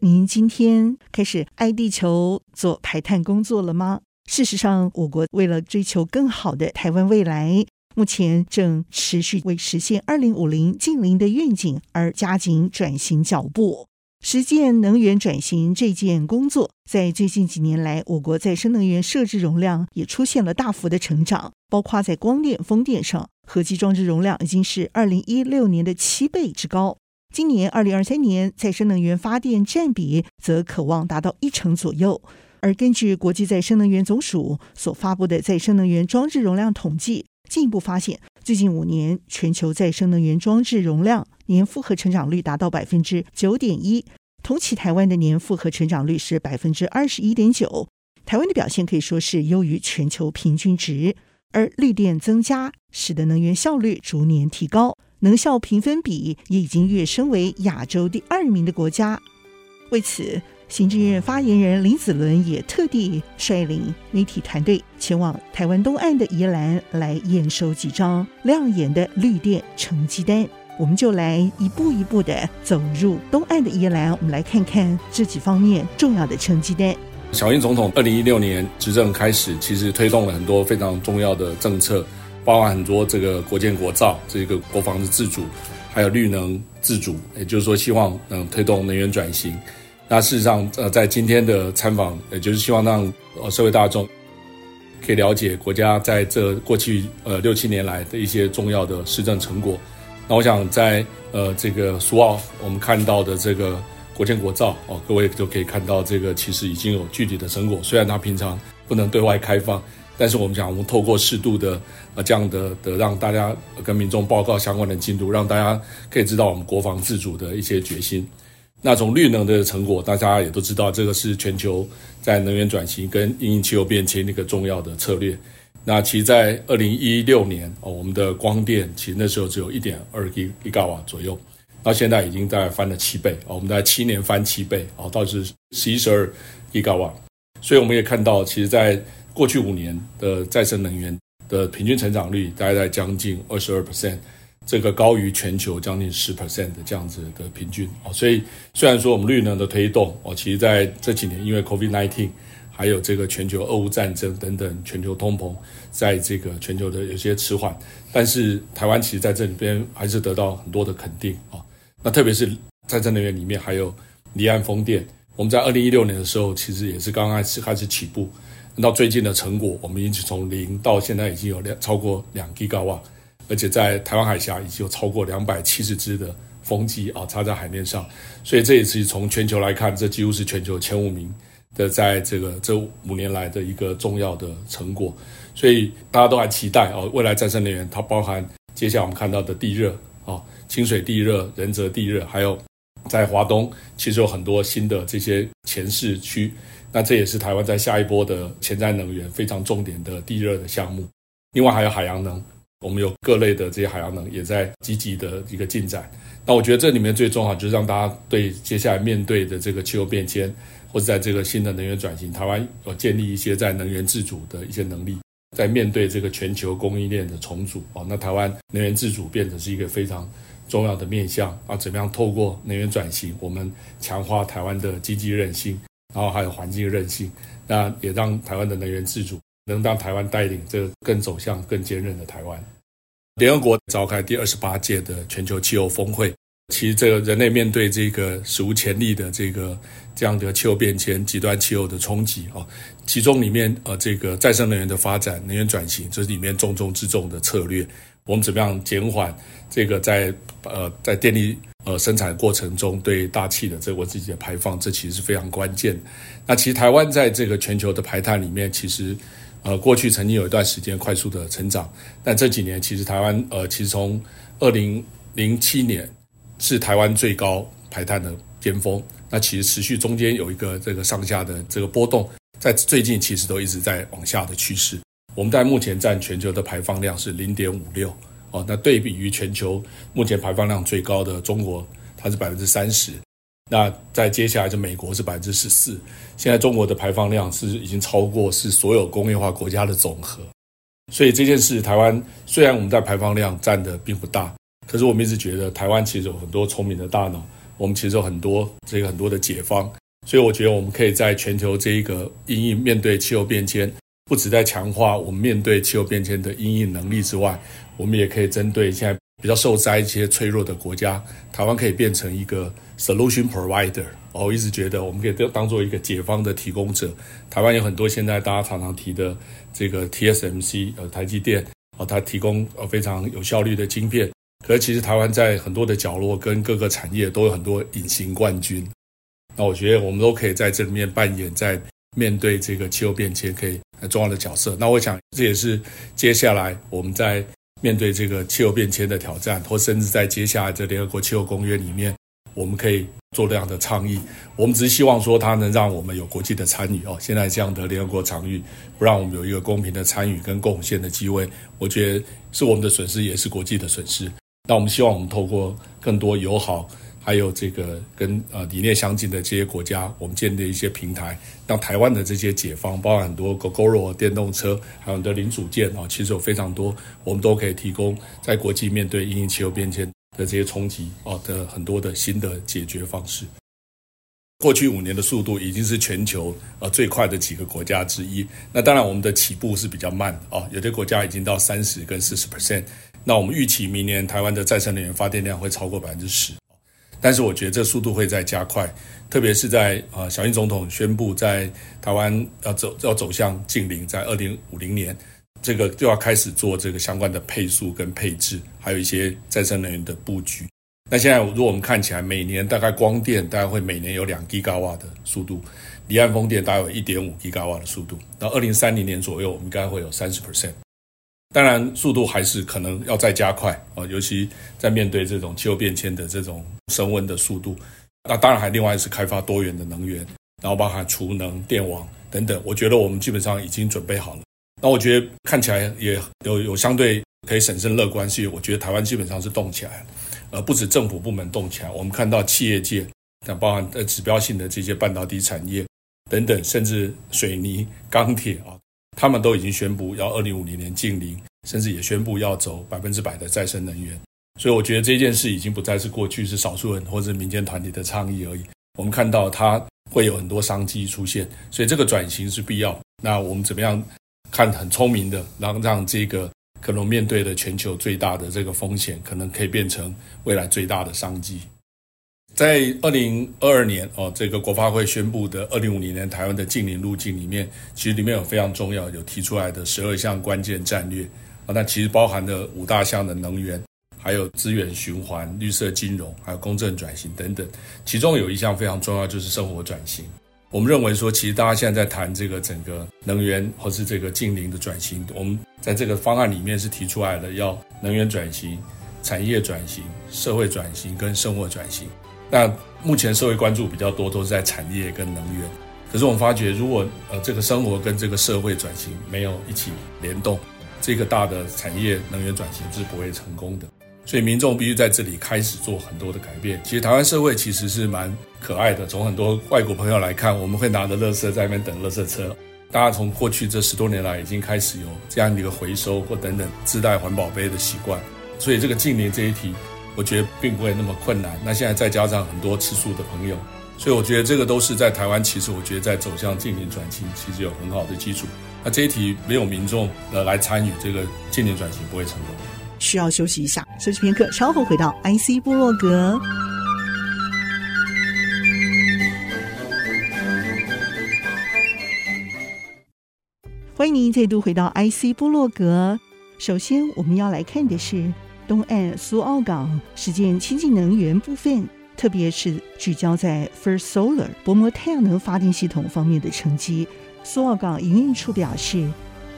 您今天开始爱地球做排碳工作了吗？事实上，我国为了追求更好的台湾未来，目前正持续为实现二零五零净零的愿景而加紧转型脚步。实践能源转型这件工作，在最近几年来，我国再生能源设置容量也出现了大幅的成长，包括在光电、风电上，合计装置容量已经是二零一六年的七倍之高。今年二零二三年，再生能源发电占比则可望达到一成左右。而根据国际再生能源总署所发布的再生能源装置容量统计，进一步发现，最近五年全球再生能源装置容量年复合成长率达到百分之九点一，同期台湾的年复合成长率是百分之二十一点九，台湾的表现可以说是优于全球平均值。而绿电增加，使得能源效率逐年提高，能效评分比也已经跃升为亚洲第二名的国家。为此，行政院发言人林子伦也特地率领媒体团队前往台湾东岸的宜兰来验收几张亮眼的绿电成绩单。我们就来一步一步的走入东岸的宜兰，我们来看看这几方面重要的成绩单。小英总统二零一六年执政开始，其实推动了很多非常重要的政策，包含很多这个国建国造，这个国防的自主，还有绿能自主，也就是说希望能推动能源转型。那事实上，呃，在今天的参访，也就是希望让呃社会大众可以了解国家在这过去呃六七年来的一些重要的施政成果。那我想在呃这个苏澳我们看到的这个国建国造哦，各位都可以看到这个其实已经有具体的成果。虽然它平常不能对外开放，但是我们讲我们透过适度的呃这样的的让大家跟民众报告相关的进度，让大家可以知道我们国防自主的一些决心。那从绿能的成果，大家也都知道，这个是全球在能源转型跟因应气候变迁的一个重要的策略。那其实，在二零一六年哦，我们的光电其实那时候只有一点二吉吉瓦左右，到现在已经大概翻了七倍哦，我们在七年翻七倍哦，到是十一十二吉瓦。所以我们也看到，其实，在过去五年的再生能源的平均成长率，大概在将近二十二 percent。这个高于全球将近十 percent 的这样子的平均哦，所以虽然说我们绿能的推动哦，其实在这几年因为 Covid nineteen 还有这个全球俄乌战争等等，全球通膨，在这个全球的有些迟缓，但是台湾其实在这里边还是得到很多的肯定啊。那特别是再生能源里面还有离岸风电，我们在二零一六年的时候其实也是刚开始开始起步，到最近的成果，我们已经从零到现在已经有两超过两吉瓦。而且在台湾海峡已经有超过两百七十只的风机啊插在海面上，所以这也是从全球来看，这几乎是全球前五名的，在这个这五年来的一个重要的成果。所以大家都还期待哦，未来再生能源它包含接下来我们看到的地热啊，清水地热、仁泽地热，还有在华东其实有很多新的这些前市区，那这也是台湾在下一波的潜在能源非常重点的地热的项目。另外还有海洋能。我们有各类的这些海洋能也在积极的一个进展。那我觉得这里面最重要就是让大家对接下来面对的这个气候变迁，或者在这个新的能源转型，台湾有建立一些在能源自主的一些能力，在面对这个全球供应链的重组啊，那台湾能源自主变成是一个非常重要的面向啊。怎么样透过能源转型，我们强化台湾的经济韧性，然后还有环境韧性，那也让台湾的能源自主。能让台湾带领这个更走向更坚韧的台湾。联合国召开第二十八届的全球气候峰会，其实这个人类面对这个史无前例的这个这样的气候变迁、极端气候的冲击啊，其中里面呃这个再生能源的发展、能源转型，这是里面重中之重的策略。我们怎么样减缓这个在呃在电力呃生产过程中对大气的这个自己的排放，这其实是非常关键。那其实台湾在这个全球的排碳里面，其实。呃，过去曾经有一段时间快速的成长，但这几年其实台湾呃，其实从二零零七年是台湾最高排碳的巅峰，那其实持续中间有一个这个上下的这个波动，在最近其实都一直在往下的趋势。我们在目前占全球的排放量是零点五六哦，那对比于全球目前排放量最高的中国，它是百分之三十。那在接下来就美国是百分之十四。现在中国的排放量是已经超过是所有工业化国家的总和。所以这件事，台湾虽然我们在排放量占的并不大，可是我们一直觉得台湾其实有很多聪明的大脑，我们其实有很多这个很多的解方。所以我觉得我们可以在全球这一个因应面对气候变迁，不止在强化我们面对气候变迁的因应能力之外，我们也可以针对现在比较受灾一些脆弱的国家，台湾可以变成一个 solution provider。我一直觉得我们可以当做一个解方的提供者。台湾有很多现在大家常常提的这个 TSMC，呃，台积电，哦，它提供呃非常有效率的晶片。可是其实台湾在很多的角落跟各个产业都有很多隐形冠军。那我觉得我们都可以在这里面扮演在面对这个气候变迁可以很重要的角色。那我想这也是接下来我们在面对这个气候变迁的挑战，或甚至在接下来这联合国气候公约里面，我们可以做这样的倡议。我们只是希望说它能让我们有国际的参与哦。现在这样的联合国场域不让我们有一个公平的参与跟贡献的机会，我觉得是我们的损失，也是国际的损失。那我们希望我们透过更多友好。还有这个跟呃理念相近的这些国家，我们建立一些平台，让台湾的这些解方，包含很多 Gogoro 电动车，还有很多零组件啊，其实有非常多，我们都可以提供在国际面对因应气候变迁的这些冲击啊的很多的新的解决方式。过去五年的速度已经是全球呃最快的几个国家之一。那当然我们的起步是比较慢啊，有些国家已经到三十跟四十 percent。那我们预期明年台湾的再生能源发电量会超过百分之十。但是我觉得这速度会在加快，特别是在呃小英总统宣布在台湾要走要走向净零，在二零五零年，这个就要开始做这个相关的配速跟配置，还有一些再生能源的布局。那现在如果我们看起来，每年大概光电大概会每年有两吉瓦的速度，离岸风电大概有一点五吉瓦的速度，到二零三零年左右，我们应该会有三十 percent。当然，速度还是可能要再加快啊，尤其在面对这种气候变迁的这种升温的速度。那当然还另外是开发多元的能源，然后包含储能、电网等等。我觉得我们基本上已经准备好了。那我觉得看起来也有有相对可以审慎乐观，是我觉得台湾基本上是动起来了，呃，不止政府部门动起来，我们看到企业界，那包含呃指标性的这些半导体产业等等，甚至水泥、钢铁啊。他们都已经宣布要二零五零年净零，甚至也宣布要走百分之百的再生能源。所以我觉得这件事已经不再是过去是少数人或者民间团体的倡议而已。我们看到它会有很多商机出现，所以这个转型是必要。那我们怎么样看很聪明的，然后让这个可能面对的全球最大的这个风险，可能可以变成未来最大的商机。在二零二二年哦，这个国发会宣布的二零五零年台湾的净零路径里面，其实里面有非常重要有提出来的十二项关键战略啊，那其实包含了五大项的能源，还有资源循环、绿色金融，还有公正转型等等。其中有一项非常重要，就是生活转型。我们认为说，其实大家现在在谈这个整个能源或是这个净零的转型，我们在这个方案里面是提出来的，要能源转型、产业转型、社会转型跟生活转型。那目前社会关注比较多，都是在产业跟能源。可是我们发觉，如果呃这个生活跟这个社会转型没有一起联动，这个大的产业能源转型是不会成功的。所以民众必须在这里开始做很多的改变。其实台湾社会其实是蛮可爱的，从很多外国朋友来看，我们会拿着垃圾在那边等垃圾车。大家从过去这十多年来，已经开始有这样的一个回收或等等自带环保杯的习惯。所以这个近年这一题。我觉得并不会那么困难。那现在再加上很多吃素的朋友，所以我觉得这个都是在台湾。其实我觉得在走向净零转型，其实有很好的基础。那这一题没有民众呃来参与，这个净零转型不会成功。需要休息一下，休息片刻，稍后回到 IC 部落格。欢迎您再度回到 IC 部落格。首先，我们要来看的是。东岸苏澳港实践清净能源部分，特别是聚焦在 First Solar 薄膜太阳能发电系统方面的成绩。苏澳港营运处表示，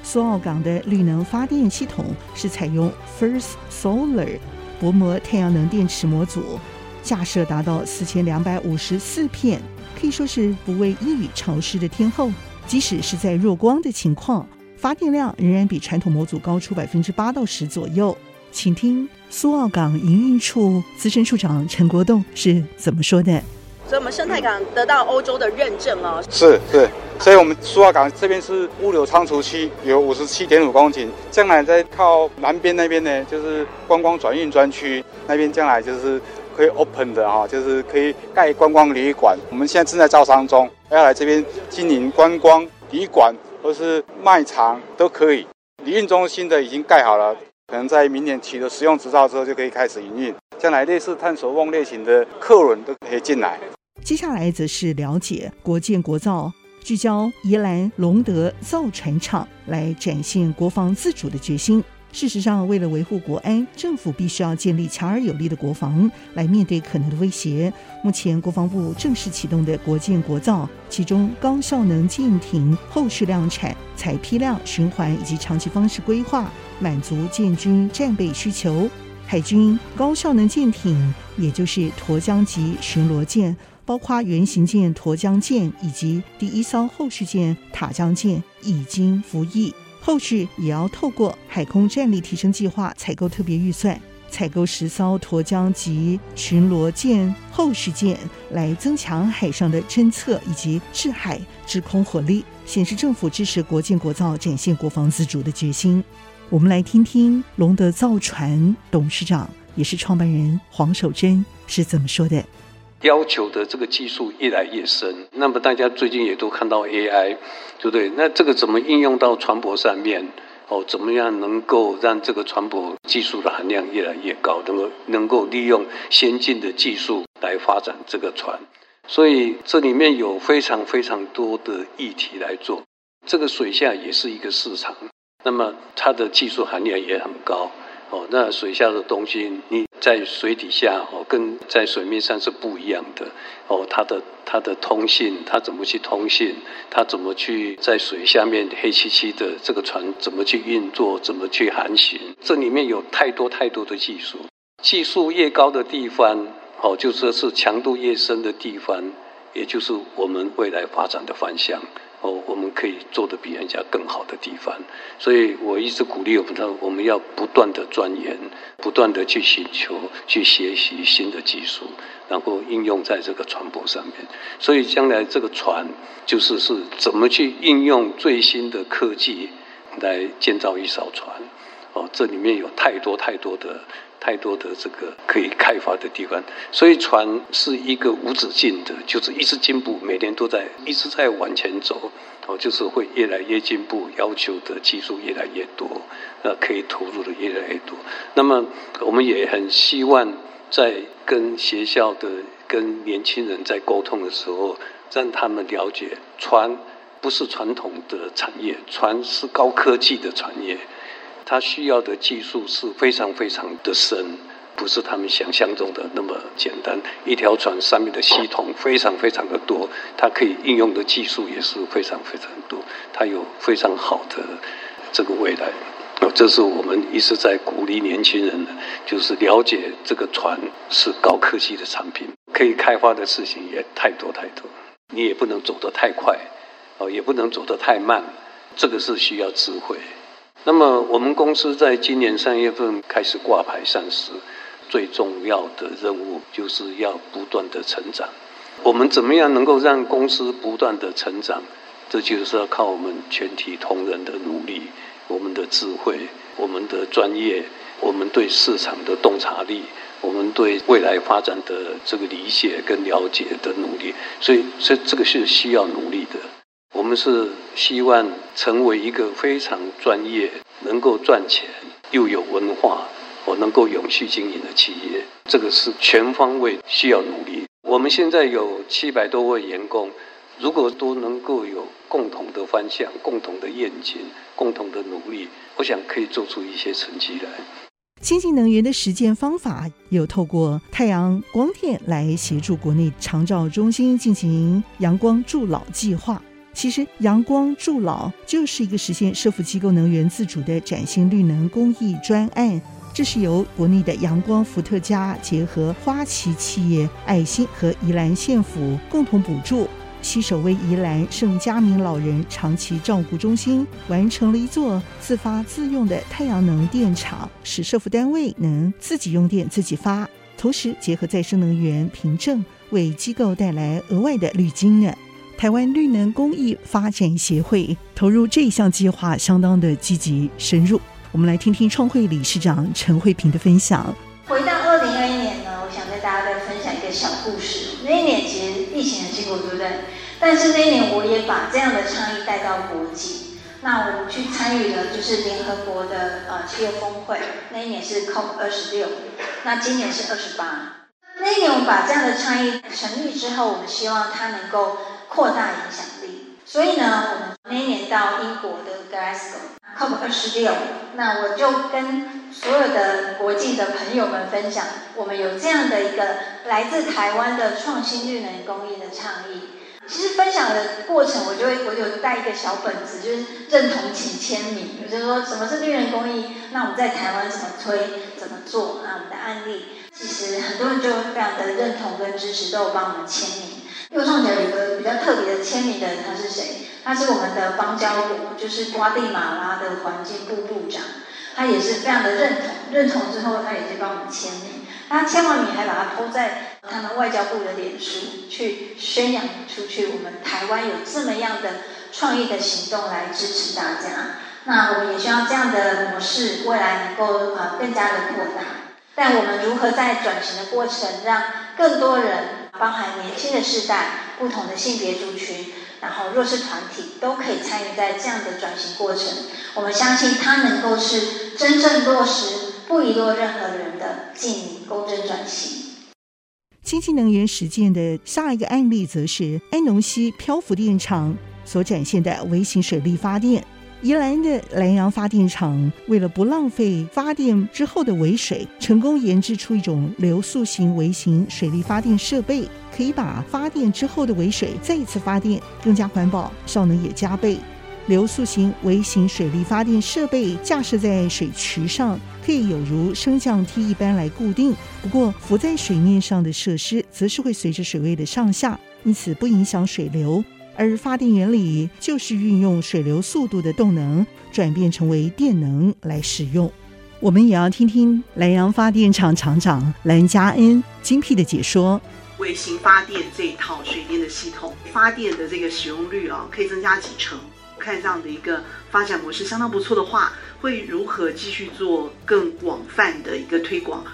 苏澳港的绿能发电系统是采用 First Solar 薄膜太阳能电池模组，架设达到四千两百五十四片，可以说是不畏异域潮湿的天候。即使是在弱光的情况，发电量仍然比传统模组高出百分之八到十左右。请听苏澳港营运处资深处长陈国栋是怎么说的。所以，我们生态港得到欧洲的认证哦。是是，所以我们苏澳港这边是物流仓储区，有五十七点五公顷。将来在靠南边那边呢，就是观光转运专区那边，将来就是可以 open 的哈，就是可以盖观光旅馆。我们现在正在招商中，要来这边经营观光旅馆或是卖场都可以。旅运中心的已经盖好了，可能在明年取得使用执照之后就可以开始营运。将来类似探索梦类型的客轮都可以进来。接下来则是了解国建国造，聚焦宜兰隆德造船厂来展现国防自主的决心。事实上，为了维护国安，政府必须要建立强而有力的国防来面对可能的威胁。目前，国防部正式启动的国舰国造，其中高效能舰艇后续量产、采批量、循环以及长期方式规划，满足建军战备需求。海军高效能舰艇，也就是沱江级巡逻舰。包括原型舰沱江舰以及第一艘后续舰塔江舰已经服役，后续也要透过海空战力提升计划采购特别预算，采购十艘沱江级巡逻舰后续舰，来增强海上的侦测以及制海制空火力，显示政府支持国建国造，展现国防自主的决心。我们来听听龙德造船董事长也是创办人黄守珍是怎么说的。要求的这个技术越来越深，那么大家最近也都看到 AI，对不对？那这个怎么应用到船舶上面？哦，怎么样能够让这个船舶技术的含量越来越高？能够能够利用先进的技术来发展这个船？所以这里面有非常非常多的议题来做。这个水下也是一个市场，那么它的技术含量也很高。哦，那水下的东西，你在水底下哦，跟在水面上是不一样的。哦，它的它的通信，它怎么去通信？它怎么去在水下面黑漆漆的这个船怎么去运作？怎么去航行？这里面有太多太多的技术，技术越高的地方，哦，就说是强度越深的地方，也就是我们未来发展的方向。哦，我们可以做得比人家更好的地方，所以我一直鼓励我们的，我们要不断的钻研，不断的去寻求、去学习新的技术，然后应用在这个船舶上面。所以将来这个船，就是是怎么去应用最新的科技来建造一艘船。哦，这里面有太多太多的。太多的这个可以开发的地方，所以船是一个无止境的，就是一直进步，每年都在一直在往前走，哦，就是会越来越进步，要求的技术越来越多，呃，可以投入的越来越多。那么我们也很希望在跟学校的、跟年轻人在沟通的时候，让他们了解，船不是传统的产业，船是高科技的产业。它需要的技术是非常非常的深，不是他们想象中的那么简单。一条船上面的系统非常非常的多，它可以应用的技术也是非常非常多，它有非常好的这个未来。这是我们一直在鼓励年轻人的，就是了解这个船是高科技的产品，可以开发的事情也太多太多。你也不能走得太快，哦，也不能走得太慢，这个是需要智慧。那么，我们公司在今年三月份开始挂牌上市，最重要的任务就是要不断的成长。我们怎么样能够让公司不断的成长？这就是要靠我们全体同仁的努力，我们的智慧，我们的专业，我们对市场的洞察力，我们对未来发展的这个理解跟了解的努力。所以，所以这个是需要努力的。我们是希望成为一个非常专业、能够赚钱又有文化、我能够永续经营的企业。这个是全方位需要努力。我们现在有七百多位员工，如果都能够有共同的方向、共同的愿景、共同的努力，我想可以做出一些成绩来。清洁能源的实践方法有透过太阳光电来协助国内长照中心进行阳光助老计划。其实，阳光助老就是一个实现社福机构能源自主的崭新绿能公益专案。这是由国内的阳光伏特加结合花旗企业爱心和宜兰县府共同补助，携手为宜兰盛嘉明老人长期照顾中心完成了一座自发自用的太阳能电厂，使社福单位能自己用电自己发，同时结合再生能源凭证，为机构带来额外的绿金呢。台湾绿能公益发展协会投入这项计划相当的积极深入。我们来听听创会理事长陈慧萍的分享。回到二零二一年呢，我想跟大家再分享一个小故事。那一年其实疫情很辛苦，对不对？但是那一年我也把这样的倡议带到国际。那我们去参与了就是联合国的呃企业峰会，那一年是 COP 二十六，那今年是二十八。那一年我们把这样的倡议成立之后，我们希望它能够扩大影响力。所以呢，我们那一年到英国的 Glasgow COP 二十六，那我就跟所有的国际的朋友们分享，我们有这样的一个来自台湾的创新绿能公益的倡议。其实分享的过程，我就会我就带一个小本子，就是认同请签名，也就说什么是绿能公益，那我们在台湾怎么推，怎么做，那我们的案例，其实很多人就非常的认同跟支持，都有帮我们签名。右上角有个比较特别的签名的人，他是谁？他是我们的邦交国，就是瓜地马拉的环境部部长，他也是非常的认同，认同之后他也是帮我们签名。他签完名还把它铺在他们外交部的脸书，去宣扬出去，我们台湾有这么样的创意的行动来支持大家。那我们也希望这样的模式未来能够呃更加的扩大。但我们如何在转型的过程，让更多人，包含年轻的世代、不同的性别族群，然后弱势团体都可以参与在这样的转型过程。我们相信它能够是真正落实。不遗落任何人的净零公正转型。清净能源实践的下一个案例，则是安农溪漂浮电厂所展现的微型水力发电。宜兰的兰阳发电厂为了不浪费发电之后的尾水，成功研制出一种流速型微型水力发电设备，可以把发电之后的尾水再一次发电，更加环保，效能也加倍。流速型微型水力发电设备架设在水池上，可以有如升降梯一般来固定。不过浮在水面上的设施则是会随着水位的上下，因此不影响水流。而发电原理就是运用水流速度的动能转变成为电能来使用。我们也要听听兰阳发电厂厂长蓝家恩精辟的解说：微型发电这一套水电的系统，发电的这个使用率啊，可以增加几成。看这样的一个发展模式相当不错的话，会如何继续做更广泛的一个推广？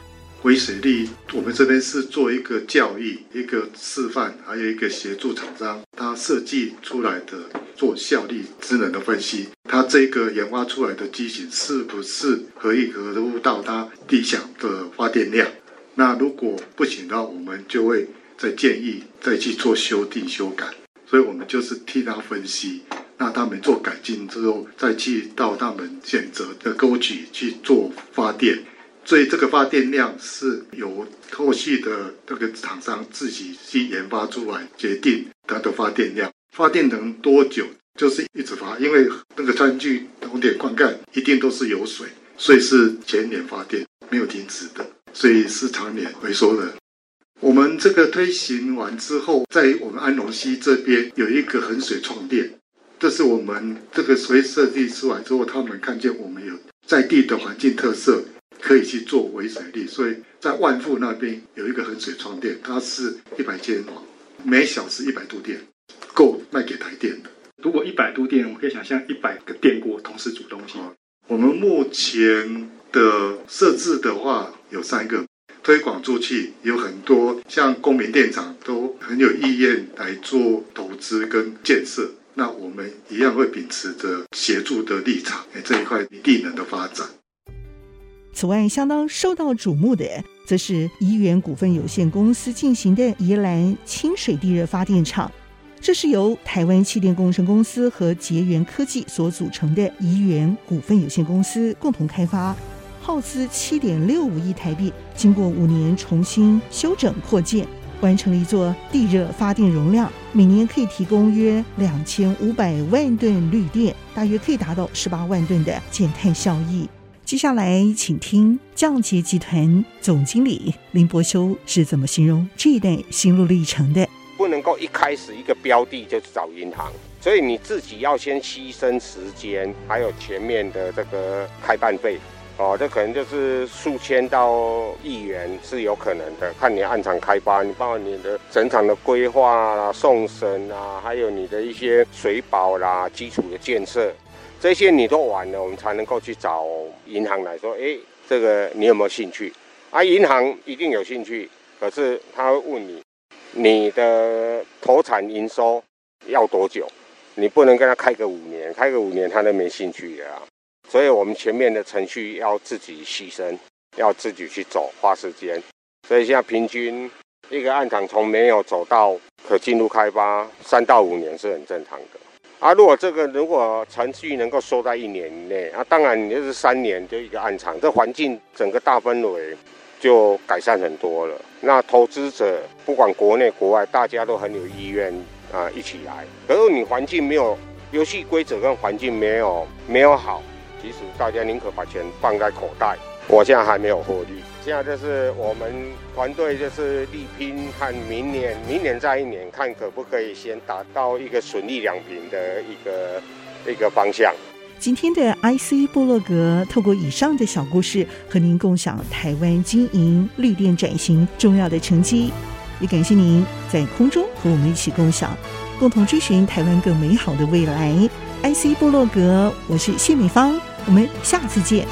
微水力，我们这边是做一个教育、一个示范，还有一个协助厂商，他设计出来的做效率、智能的分析，他这个研发出来的机型是不是可以合乎到他理想的发电量？那如果不行的话，我们就会再建议再去做修订、修改。所以我们就是替他分析。那他们做改进之后，再去到他们选择的沟渠去做发电，所以这个发电量是由后续的这个厂商自己去研发出来，决定它的发电量。发电能多久，就是一直发，因为那个餐具红点灌溉一定都是有水，所以是全年发电，没有停止的，所以是常年回收的。我们这个推行完之后，在我们安龙溪这边有一个衡水创电。这是我们这个所设计出来之后，他们看见我们有在地的环境特色，可以去做微水利，所以在万富那边有一个衡水创电，它是一百千瓦，每小时一百度电，够卖给台电的。如果一百度电，我可以想象一百个电锅同时煮东西。我们目前的设置的话有三个，推广出去有很多，像公民电厂都很有意愿来做投资跟建设。那我们一样会秉持着协助的立场，哎，这一块地能的发展。此外，相当受到瞩目的，则是宜源股份有限公司进行的宜兰清水地热发电厂。这是由台湾气电工程公司和捷源科技所组成的宜源股份有限公司共同开发，耗资七点六五亿台币，经过五年重新修整扩建。完成了一座地热发电容量，每年可以提供约两千五百万吨绿电，大约可以达到十八万吨的减碳效益。接下来，请听降捷集团总经理林伯修是怎么形容这一段心路历程的。不能够一开始一个标的就找银行，所以你自己要先牺牲时间，还有前面的这个开办费。哦，这可能就是数千到亿元是有可能的，看你按场开发，你包括你的整场的规划啦、送审啊，还有你的一些水保啦、基础的建设，这些你都完了，我们才能够去找银行来说，哎，这个你有没有兴趣？啊，银行一定有兴趣，可是他会问你，你的投产营收要多久？你不能跟他开个五年，开个五年他都没兴趣的啊。所以我们前面的程序要自己牺牲，要自己去走，花时间。所以现在平均一个案场从没有走到可进入开发，三到五年是很正常的。啊，如果这个如果程序能够收在一年以内，啊，当然你就是三年就一个案场，这环境整个大氛围就改善很多了。那投资者不管国内国外，大家都很有意愿啊一起来。可是你环境没有，游戏规则跟环境没有没有好。其实大家宁可把钱放在口袋。我现在还没有获利，现在就是我们团队就是力拼，看明年，明年再一年，看可不可以先达到一个损益两平的一个一个方向。今天的 IC 部落格透过以上的小故事，和您共享台湾经营绿电转型重要的成绩。也感谢您在空中和我们一起共享，共同追寻台湾更美好的未来。IC 部落格，我是谢美芳。我们下次见。